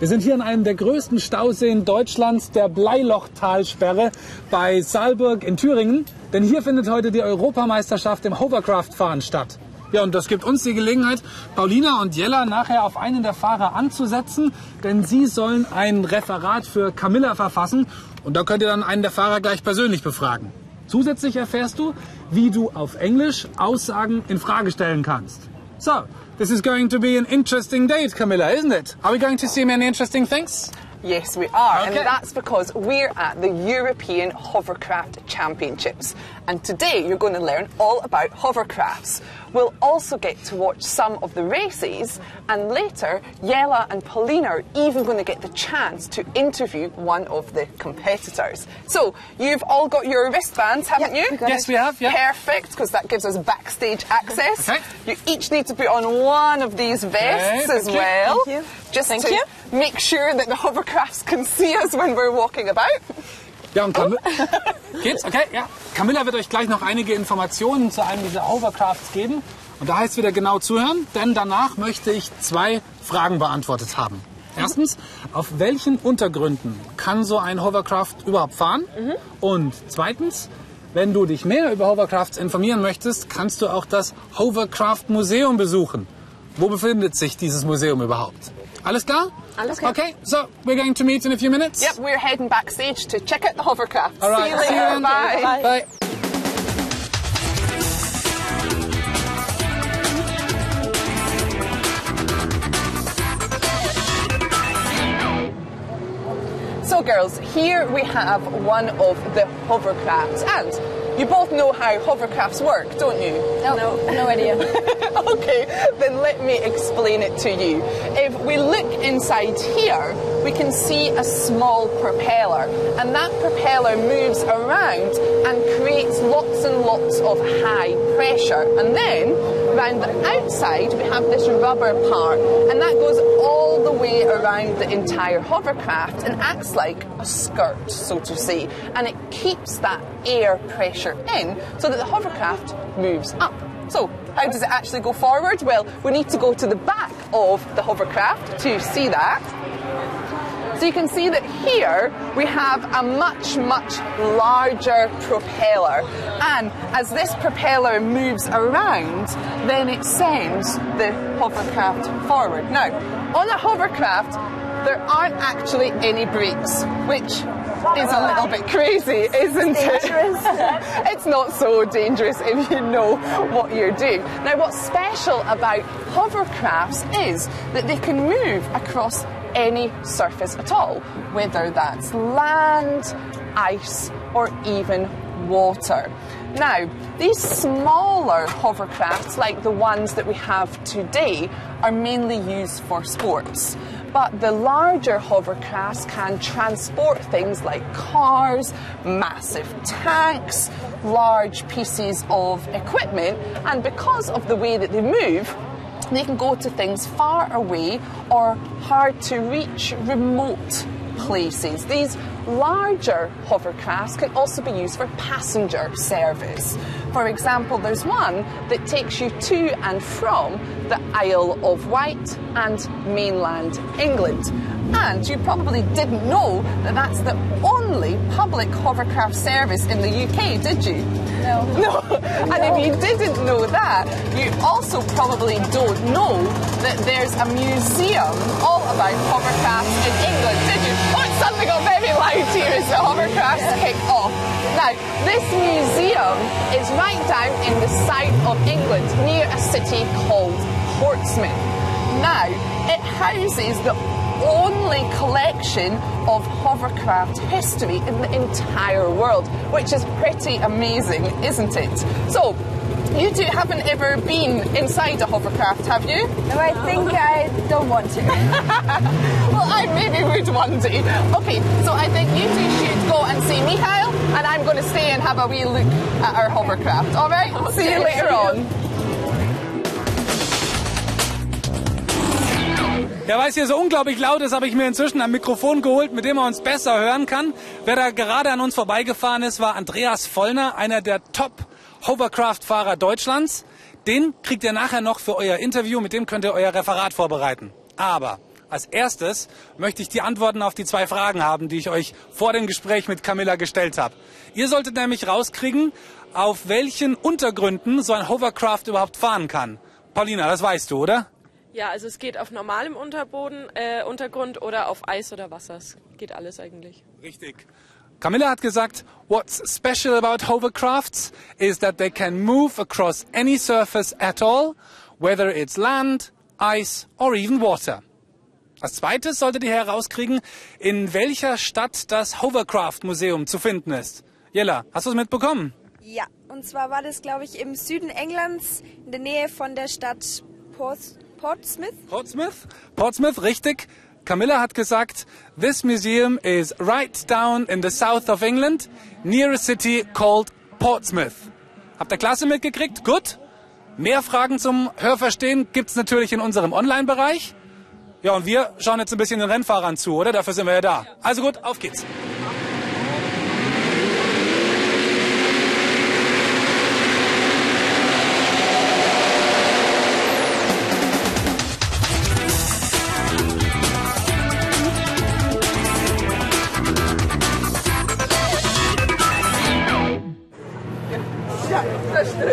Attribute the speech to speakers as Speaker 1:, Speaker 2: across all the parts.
Speaker 1: Wir sind hier in einem der größten Stauseen Deutschlands, der Bleilochtalsperre bei Saalburg in Thüringen. Denn hier findet heute die Europameisterschaft im Hovercraft-Fahren statt. Ja, und das gibt uns die Gelegenheit, Paulina und Jella nachher auf einen der Fahrer anzusetzen, denn sie sollen ein Referat für Camilla verfassen und da könnt ihr dann einen der Fahrer gleich persönlich befragen. Zusätzlich erfährst du, wie du auf Englisch Aussagen in Frage stellen kannst. So, this is going to be an interesting date, Camilla, isn't it? Are we going to see many interesting things?
Speaker 2: Yes, we are,
Speaker 1: Okay.
Speaker 2: and that's because we're at the European Hovercraft Championships. And today you're going to learn all about hovercrafts. We'll also get to watch some of the races, and later, Yella and Paulina are even going to get the chance to interview one of the competitors. So, you've all got your wristbands, haven't
Speaker 3: Yep,
Speaker 2: you?
Speaker 1: Yes, it. we have, yeah.
Speaker 2: Perfect, because that gives us backstage access.
Speaker 1: Okay.
Speaker 2: You each need to put on one of these vests
Speaker 1: Okay,
Speaker 2: as
Speaker 1: thank you.
Speaker 2: well. Just
Speaker 3: Thank
Speaker 2: to
Speaker 3: you.
Speaker 2: make sure that the hovercrafts can see us when we're walking about.
Speaker 1: Ja, und Camilla, geht's? Okay, ja. Camilla wird euch gleich noch einige Informationen zu einem dieser Hovercrafts geben. Und da heißt wieder genau zuhören, denn danach möchte ich zwei Fragen beantwortet haben. Erstens, auf welchen Untergründen kann so ein Hovercraft überhaupt fahren? Und zweitens, wenn du dich mehr über Hovercrafts informieren möchtest, kannst du auch das Hovercraft Museum besuchen. Wo befindet sich dieses Museum überhaupt? Alles klar?
Speaker 3: Alles klar.
Speaker 1: Okay, so we're going to meet in a few minutes.
Speaker 2: Yep, we're heading backstage to check out the hovercraft.
Speaker 1: All right.
Speaker 2: See you later.
Speaker 1: then.
Speaker 2: Bye.
Speaker 1: Bye.
Speaker 2: So, girls, here we have one of the hovercrafts, and you both know how hovercrafts work, don't you?
Speaker 3: No, no, idea.
Speaker 2: okay, then let me explain it to you. If we look inside here, we can see a small propeller, and that propeller moves around and creates lots and lots of high pressure. And then, around the outside, we have this rubber part, and that goes all the way around the entire hovercraft and acts like a skirt, so to say, and it keeps that air pressure in so that the hovercraft moves up. So, how does it actually go forward? Well, we need to go to the back of the hovercraft to see that. So you can see that here we have a much, much larger propeller. And as this propeller moves around, then it sends the hovercraft forward. Now, on a hovercraft, there aren't actually any brakes, which is a little bit crazy, isn't it? it's not so dangerous if you know what you're doing. Now, what's special about hovercrafts is that they can move across any surface at all, whether that's land, ice, or even water. Now, these smaller hovercrafts, like the ones that we have today, are mainly used for sports. But the larger hovercrafts can transport things like cars, massive tanks, large pieces of equipment, and because of the way that they move, they can go to things far away or hard to reach remote places. These larger hovercrafts can also be used for passenger service. For example, there's one that takes you to and from the Isle of Wight and mainland England. And you probably didn't know that that's the only public hovercraft service in the UK, did you?
Speaker 3: No.
Speaker 2: No. And if you didn't know that, you also probably don't know that there's a museum all about hovercrafts in England, did you? Oh, it suddenly got very loud here as the hovercrafts kick off. Now, this museum is right down in the south of England, near a city called Portsmouth. Now, it houses the only collection of hovercraft history in the entire world, which is pretty amazing, isn't it? So, you two haven't ever been inside a hovercraft, have you?
Speaker 3: No, I think I don't want to.
Speaker 2: Well, I maybe would one day. Okay, so I think you two should go and see Mikhail, and I'm going to stay and have a wee look at our hovercraft. All right? See you later on.
Speaker 1: Ja, weil es hier so unglaublich laut ist, habe ich mir inzwischen ein Mikrofon geholt, mit dem man uns besser hören kann. Wer da gerade an uns vorbeigefahren ist, war Andreas Vollner, einer der Top-Hovercraft-Fahrer Deutschlands. Den kriegt ihr nachher noch für euer Interview, mit dem könnt ihr euer Referat vorbereiten. Aber Als erstes möchte ich die Antworten auf die zwei Fragen haben, die ich euch vor dem Gespräch mit Camilla gestellt habe. Ihr solltet nämlich rauskriegen, auf welchen Untergründen so ein Hovercraft überhaupt fahren kann. Paulina, das weißt du, oder?
Speaker 4: Ja, also es geht auf normalem Unterboden, äh, Untergrund oder auf Eis oder Wasser. Es geht alles eigentlich.
Speaker 1: Richtig. Camilla hat gesagt, what's special about hovercrafts is that they can move across any surface at all, whether it's land, ice or even water. Als zweites solltet ihr herauskriegen, in welcher Stadt das Hovercraft Museum zu finden ist. Jella, hast du es mitbekommen?
Speaker 3: Ja, und zwar war das, glaube ich, im Süden Englands, in der Nähe von der Stadt Ports Portsmouth.
Speaker 1: Portsmouth? Portsmouth, richtig. Camilla hat gesagt, this museum is right down in the south of England, near a city called Portsmouth. Habt ihr Klasse mitgekriegt? Gut. Mehr Fragen zum Hörverstehen gibt's natürlich in unserem Online-Bereich. Ja, und wir schauen jetzt ein bisschen den Rennfahrern zu, oder? Dafür sind wir ja da. Also gut, auf geht's.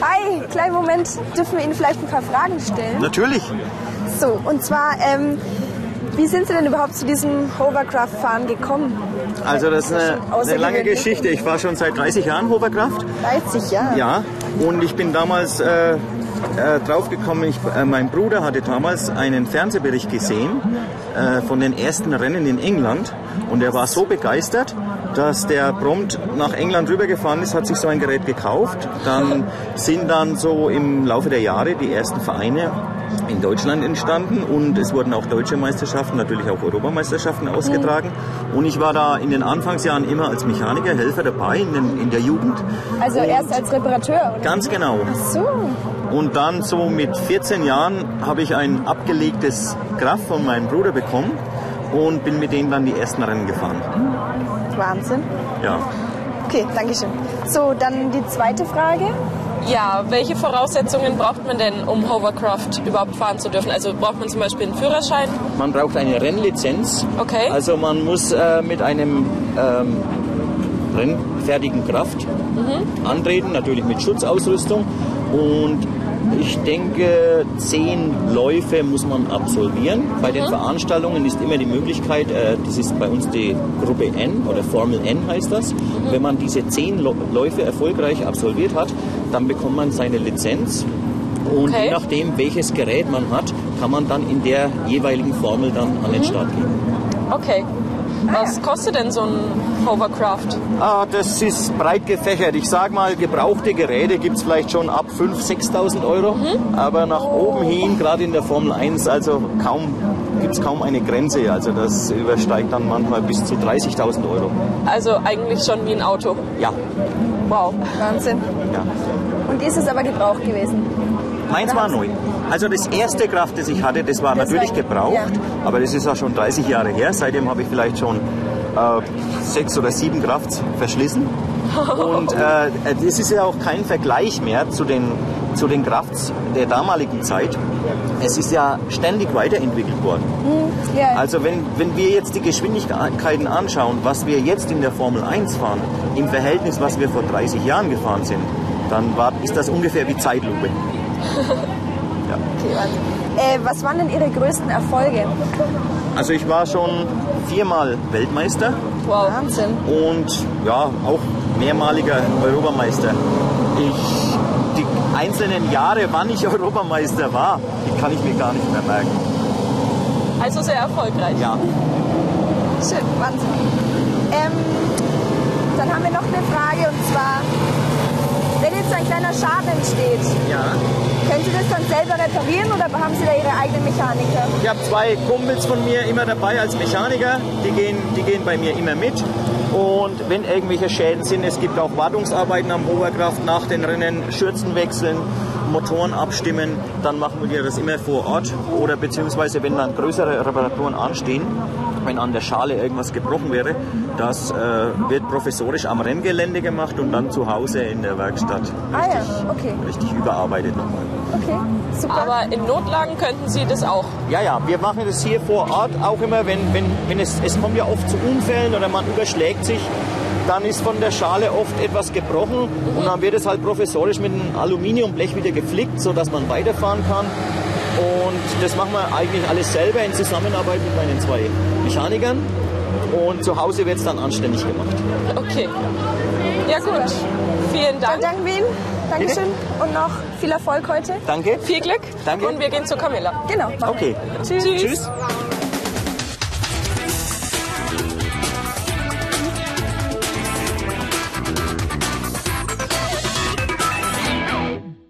Speaker 3: Hi, kleinen Moment. Dürfen wir Ihnen vielleicht ein paar Fragen stellen?
Speaker 5: Natürlich.
Speaker 3: So, und zwar, ähm, wie sind Sie denn überhaupt zu diesem Hovercraft-Fahren gekommen?
Speaker 5: Also das ist eine, eine lange. Geschichte. Ich fahre schon seit 30 Jahren Hoverkraft.
Speaker 3: 30 Jahre.
Speaker 5: Ja. Und ich bin damals äh, äh, draufgekommen, ich, äh, mein Bruder hatte damals einen Fernsehbericht gesehen äh, von den ersten Rennen in England. Und er war so begeistert, dass der prompt nach England rübergefahren ist, hat sich so ein Gerät gekauft. Dann sind dann so im Laufe der Jahre die ersten Vereine in Deutschland entstanden und es wurden auch deutsche Meisterschaften, natürlich auch Europameisterschaften ausgetragen. Und ich war da in den Anfangsjahren immer als Mechaniker, Helfer dabei in, den, in der Jugend.
Speaker 3: Also erst als Reparateur, oder?
Speaker 5: Ganz genau.
Speaker 3: So.
Speaker 5: Und dann so mit 14 Jahren habe ich ein abgelegtes Graf von meinem Bruder bekommen und bin mit denen dann die ersten Rennen gefahren.
Speaker 3: Wahnsinn.
Speaker 5: Ja.
Speaker 3: Okay, danke schön. So, dann die zweite Frage.
Speaker 4: Ja, welche Voraussetzungen braucht man denn, um Hovercraft überhaupt fahren zu dürfen? Also braucht man zum Beispiel einen Führerschein?
Speaker 5: Man braucht eine Rennlizenz.
Speaker 4: Okay.
Speaker 5: Also man muss äh, mit einem ähm, rennfertigen Kraft antreten, natürlich mit Schutzausrüstung. Und ich denke, zehn Läufe muss man absolvieren. Bei den Veranstaltungen ist immer die Möglichkeit, äh, das ist bei uns die Gruppe N oder Formel N heißt das. Wenn man diese zehn Läufe erfolgreich absolviert hat, dann bekommt man seine Lizenz. Und
Speaker 4: Okay.
Speaker 5: je nachdem, welches Gerät man hat, kann man dann in der jeweiligen Formel dann an den Start gehen.
Speaker 4: Okay. Was kostet denn so ein Hovercraft?
Speaker 5: Ah, das ist breit gefächert. Ich sag mal, gebrauchte Geräte gibt es vielleicht schon ab 5.000, 6.000 Euro. Aber nach oben hin, gerade in der Formel 1, also kaum, gibt es kaum eine Grenze. Also das übersteigt dann manchmal bis zu 30.000 Euro.
Speaker 4: Also eigentlich schon wie ein Auto.
Speaker 5: Ja,
Speaker 4: Wow.
Speaker 3: Wahnsinn.
Speaker 5: ja.
Speaker 3: Und ist es aber Gebrauch gewesen?
Speaker 5: Meins war neu. Also das erste Kraft, das ich hatte, das war
Speaker 3: Das
Speaker 5: natürlich gebraucht,
Speaker 3: ja.
Speaker 5: aber das ist auch schon 30 Jahre her. Seitdem habe ich vielleicht schon äh, sechs oder sieben Krafts verschlissen. Und äh, das ist ja auch kein Vergleich mehr zu den, zu den Krafts der damaligen Zeit. Es ist ja ständig weiterentwickelt worden.
Speaker 3: Ja.
Speaker 5: Also wenn, wenn wir jetzt die Geschwindigkeiten anschauen, was wir jetzt in der Formel 1 fahren, im Verhältnis, was wir vor 30 Jahren gefahren sind, dann war, ist das ungefähr wie Zeitlupe.
Speaker 3: Wahnsinn. Äh, was waren denn Ihre größten Erfolge?
Speaker 5: Also ich war schon viermal Weltmeister
Speaker 4: Wow.
Speaker 3: Wahnsinn.
Speaker 5: und ja, auch mehrmaliger Europameister. Ich, die einzelnen Jahre, wann ich Europameister war, die kann ich mir gar nicht mehr merken.
Speaker 4: Also sehr erfolgreich.
Speaker 5: Ja,
Speaker 3: Schön, Wahnsinn. Ähm, dann haben wir noch eine Frage und zwar, wenn jetzt ein kleiner Schaden entsteht,
Speaker 5: ja.
Speaker 3: können Sie das dann selber reparieren oder haben Sie da Ihre eigenen Mechaniker?
Speaker 5: Ich habe zwei Kumpels von mir immer dabei als Mechaniker, die gehen, die gehen bei mir immer mit. Und wenn irgendwelche Schäden sind, es gibt auch Wartungsarbeiten am Hoverkraft nach den Rennen, Schürzen wechseln, Motoren abstimmen, dann machen wir das immer vor Ort. Oder beziehungsweise wenn dann größere Reparaturen anstehen, wenn an der Schale irgendwas gebrochen wäre, das äh, wird professorisch am Renngelände gemacht und dann zu Hause in der Werkstatt
Speaker 3: Ah ja,
Speaker 5: richtig,
Speaker 3: okay.
Speaker 5: richtig überarbeitet nochmal.
Speaker 3: Okay, super.
Speaker 4: Aber in Notlagen könnten Sie das auch.
Speaker 5: Ja, ja, wir machen das hier vor Ort auch immer, wenn, wenn, wenn es, es kommt ja oft zu Unfällen oder man überschlägt sich, dann ist von der Schale oft etwas gebrochen und dann wird es halt professorisch mit einem Aluminiumblech wieder geflickt, sodass man weiterfahren kann. Und das machen wir eigentlich alles selber in Zusammenarbeit mit meinen zwei Mechanikern. Und zu Hause wird es dann anständig gemacht.
Speaker 4: Okay. Ja gut. Vielen
Speaker 3: Dann
Speaker 4: Dank.
Speaker 3: danken wir Ihnen. Dankeschön und noch viel Erfolg heute.
Speaker 5: Danke.
Speaker 4: Viel Glück.
Speaker 5: Danke.
Speaker 4: Und wir gehen zu Camilla.
Speaker 3: Genau.
Speaker 5: Okay.
Speaker 3: Tschüss.
Speaker 5: Tschüss.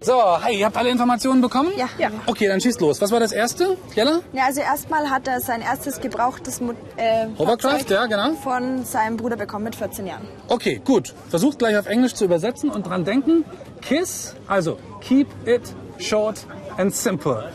Speaker 1: So, hey, ihr habt alle Informationen bekommen?
Speaker 3: Ja. Ja.
Speaker 1: Okay, dann schießt los. Was war das erste, Jella?
Speaker 3: Ja, also erstmal hat er sein erstes gebrauchtes Mo äh,
Speaker 1: Hovercraft, ja, genau.
Speaker 3: von seinem Bruder bekommen mit 14 Jahren.
Speaker 1: Okay, gut. Versucht gleich auf Englisch zu übersetzen und dran denken. KISS, also keep it short and simple.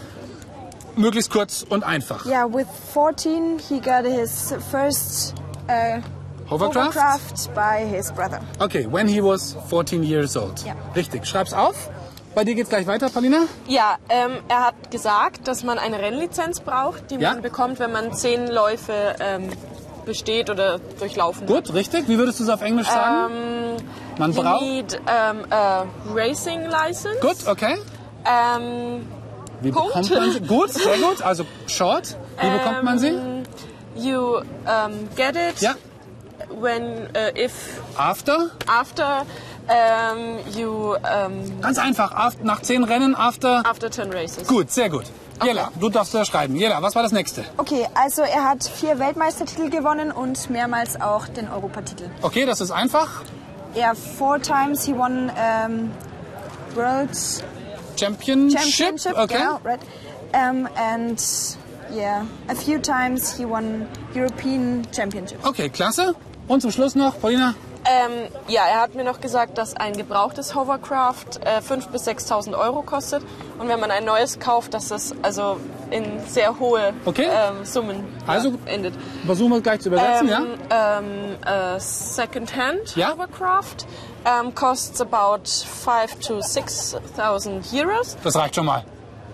Speaker 1: Möglichst kurz und einfach.
Speaker 3: Yeah, with 14 he got his first uh,
Speaker 1: Hovercraft?
Speaker 3: hovercraft by his brother.
Speaker 1: Okay, when he was 14 years old.
Speaker 3: Ja.
Speaker 1: Richtig, schreib's auf. Bei dir geht's gleich weiter, Paulina?
Speaker 4: Ja, ähm, er hat gesagt, dass man eine Rennlizenz braucht, die
Speaker 1: Ja.
Speaker 4: man bekommt, wenn man zehn Läufe ähm, besteht oder durchlaufen.
Speaker 1: Gut, richtig. Wie würdest du es auf Englisch sagen? Man
Speaker 4: You
Speaker 1: braucht.
Speaker 4: need a racing license.
Speaker 1: Gut, okay.
Speaker 4: Ähm,
Speaker 1: Wie
Speaker 4: Punkt.
Speaker 1: bekommt man sie? Gut, sehr gut. Also short. Wie bekommt man sie?
Speaker 4: you um, get it
Speaker 1: Ja.
Speaker 4: When uh, if
Speaker 1: After?
Speaker 4: after um, you um,
Speaker 1: Ganz einfach. After, nach zehn Rennen, after.
Speaker 4: after 10 races.
Speaker 1: Gut, sehr gut. Jella, du darfst ja schreiben. Jella, was war das nächste?
Speaker 3: Okay, also er hat vier Weltmeistertitel gewonnen und mehrmals auch den Europatitel.
Speaker 1: Okay, das ist einfach.
Speaker 3: Yeah, four times he won um, World
Speaker 1: Championship.
Speaker 3: Championship.
Speaker 1: Okay.
Speaker 3: Genau, right. Um, and yeah, a few times he won European Championship.
Speaker 1: Okay, klasse. Und zum Schluss noch, Paulina.
Speaker 4: Ähm, ja, er hat mir noch gesagt, dass ein gebrauchtes Hovercraft äh, 5.000 bis 6.000 Euro kostet. Und wenn man ein neues kauft, dass das also in sehr hohe
Speaker 1: Okay.
Speaker 4: ähm, Summen
Speaker 1: Also-
Speaker 4: ja, endet.
Speaker 1: Versuchen wir gleich zu übersetzen, ja?
Speaker 4: ähm, äh, Second-hand
Speaker 1: Ja.
Speaker 4: Hovercraft ähm, costs about 5 to 6.000 Euros.
Speaker 1: Das reicht schon mal.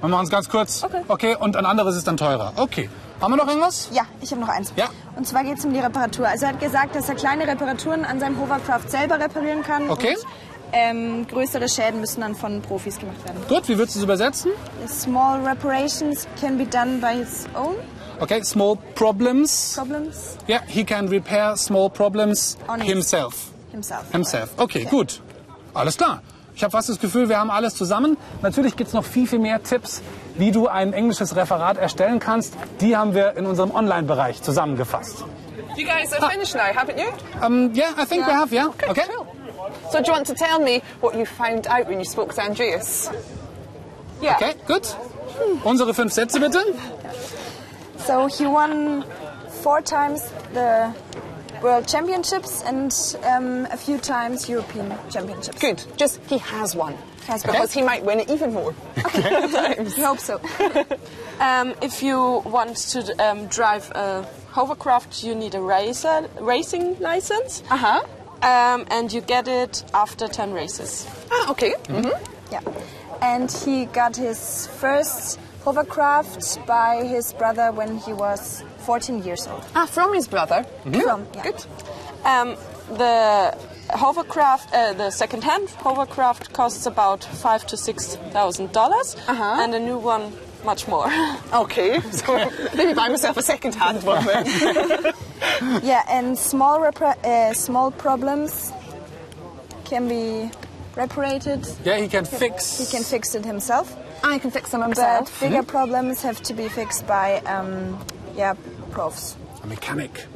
Speaker 1: Wir machen es ganz kurz.
Speaker 4: Okay.
Speaker 1: Okay, und ein anderes ist dann teurer. Okay. Haben wir noch irgendwas?
Speaker 3: Ja, ich habe noch eins.
Speaker 1: Ja.
Speaker 3: Und zwar geht es um die Reparatur. Also er hat gesagt, dass er kleine Reparaturen an seinem Hovercraft selber reparieren kann.
Speaker 1: Okay.
Speaker 3: Und, ähm, größere Schäden müssen dann von Profis gemacht werden.
Speaker 1: Gut, wie würdest du es übersetzen?
Speaker 3: Small reparations can be done by his own
Speaker 1: Okay, small problems.
Speaker 3: problems
Speaker 1: Yeah, he can repair small problems
Speaker 3: On
Speaker 1: himself.
Speaker 3: himself.
Speaker 1: Himself. Okay, gut. Alles klar. Ich habe fast das Gefühl, wir haben alles zusammen. Natürlich gibt es noch viel, viel mehr Tipps, wie du ein englisches Referat erstellen kannst. Die haben wir in unserem Online-Bereich zusammengefasst.
Speaker 2: You guys are finished now, haven't you?
Speaker 1: Um, yeah, I think we have, yeah. Okay.
Speaker 2: Cool. So do you want to tell me what you found out when you spoke to Andreas? Yeah.
Speaker 1: Okay, gut. Unsere fünf Sätze bitte.
Speaker 3: So he won four times the World Championships and um, a few times European Championships.
Speaker 2: Good. Just he has one.
Speaker 3: Has one.
Speaker 2: because he might win it even more.
Speaker 3: Okay, I hope so.
Speaker 4: Um, if you want to um, drive a hovercraft, you need a racer, racing license.
Speaker 2: Uh huh.
Speaker 4: Um, and you get it after 10 races.
Speaker 2: Ah, okay. Mhm.
Speaker 3: yeah. And he got his first hovercraft by his brother when he was 14 years old.
Speaker 2: Ah, from his brother.
Speaker 3: From, yeah.
Speaker 2: Good.
Speaker 4: Um, the hovercraft, uh, the second-hand hovercraft costs about five to six thousand dollars,
Speaker 2: Uh-huh.
Speaker 4: and a new one much more.
Speaker 2: Okay. So maybe buy myself a second-hand one then.
Speaker 3: Yeah, and small repra- uh, small problems can be reparated.
Speaker 1: Yeah, he can fix.
Speaker 3: He can fix it himself.
Speaker 2: I can fix them
Speaker 3: But
Speaker 2: himself.
Speaker 3: bigger problems have to be fixed by, um, yeah, profs.
Speaker 1: A mechanic.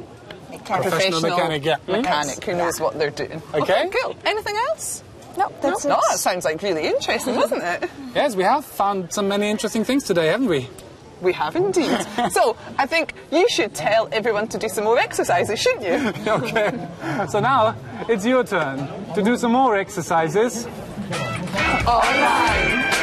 Speaker 3: Mechanics.
Speaker 1: Professional mechanic, yeah.
Speaker 2: Mechanic who knows what they're doing.
Speaker 1: Okay.
Speaker 2: cool. Anything else?
Speaker 3: No, that's
Speaker 2: no,
Speaker 3: it.
Speaker 2: Oh, that sounds like really interesting, doesn't it? Mm-hmm.
Speaker 1: Yes, we have found some many interesting things today, haven't we?
Speaker 2: We have indeed. so I think you should tell everyone to do some more exercises, shouldn't you?
Speaker 1: Okay. So now it's your turn to do some more exercises.
Speaker 2: All right.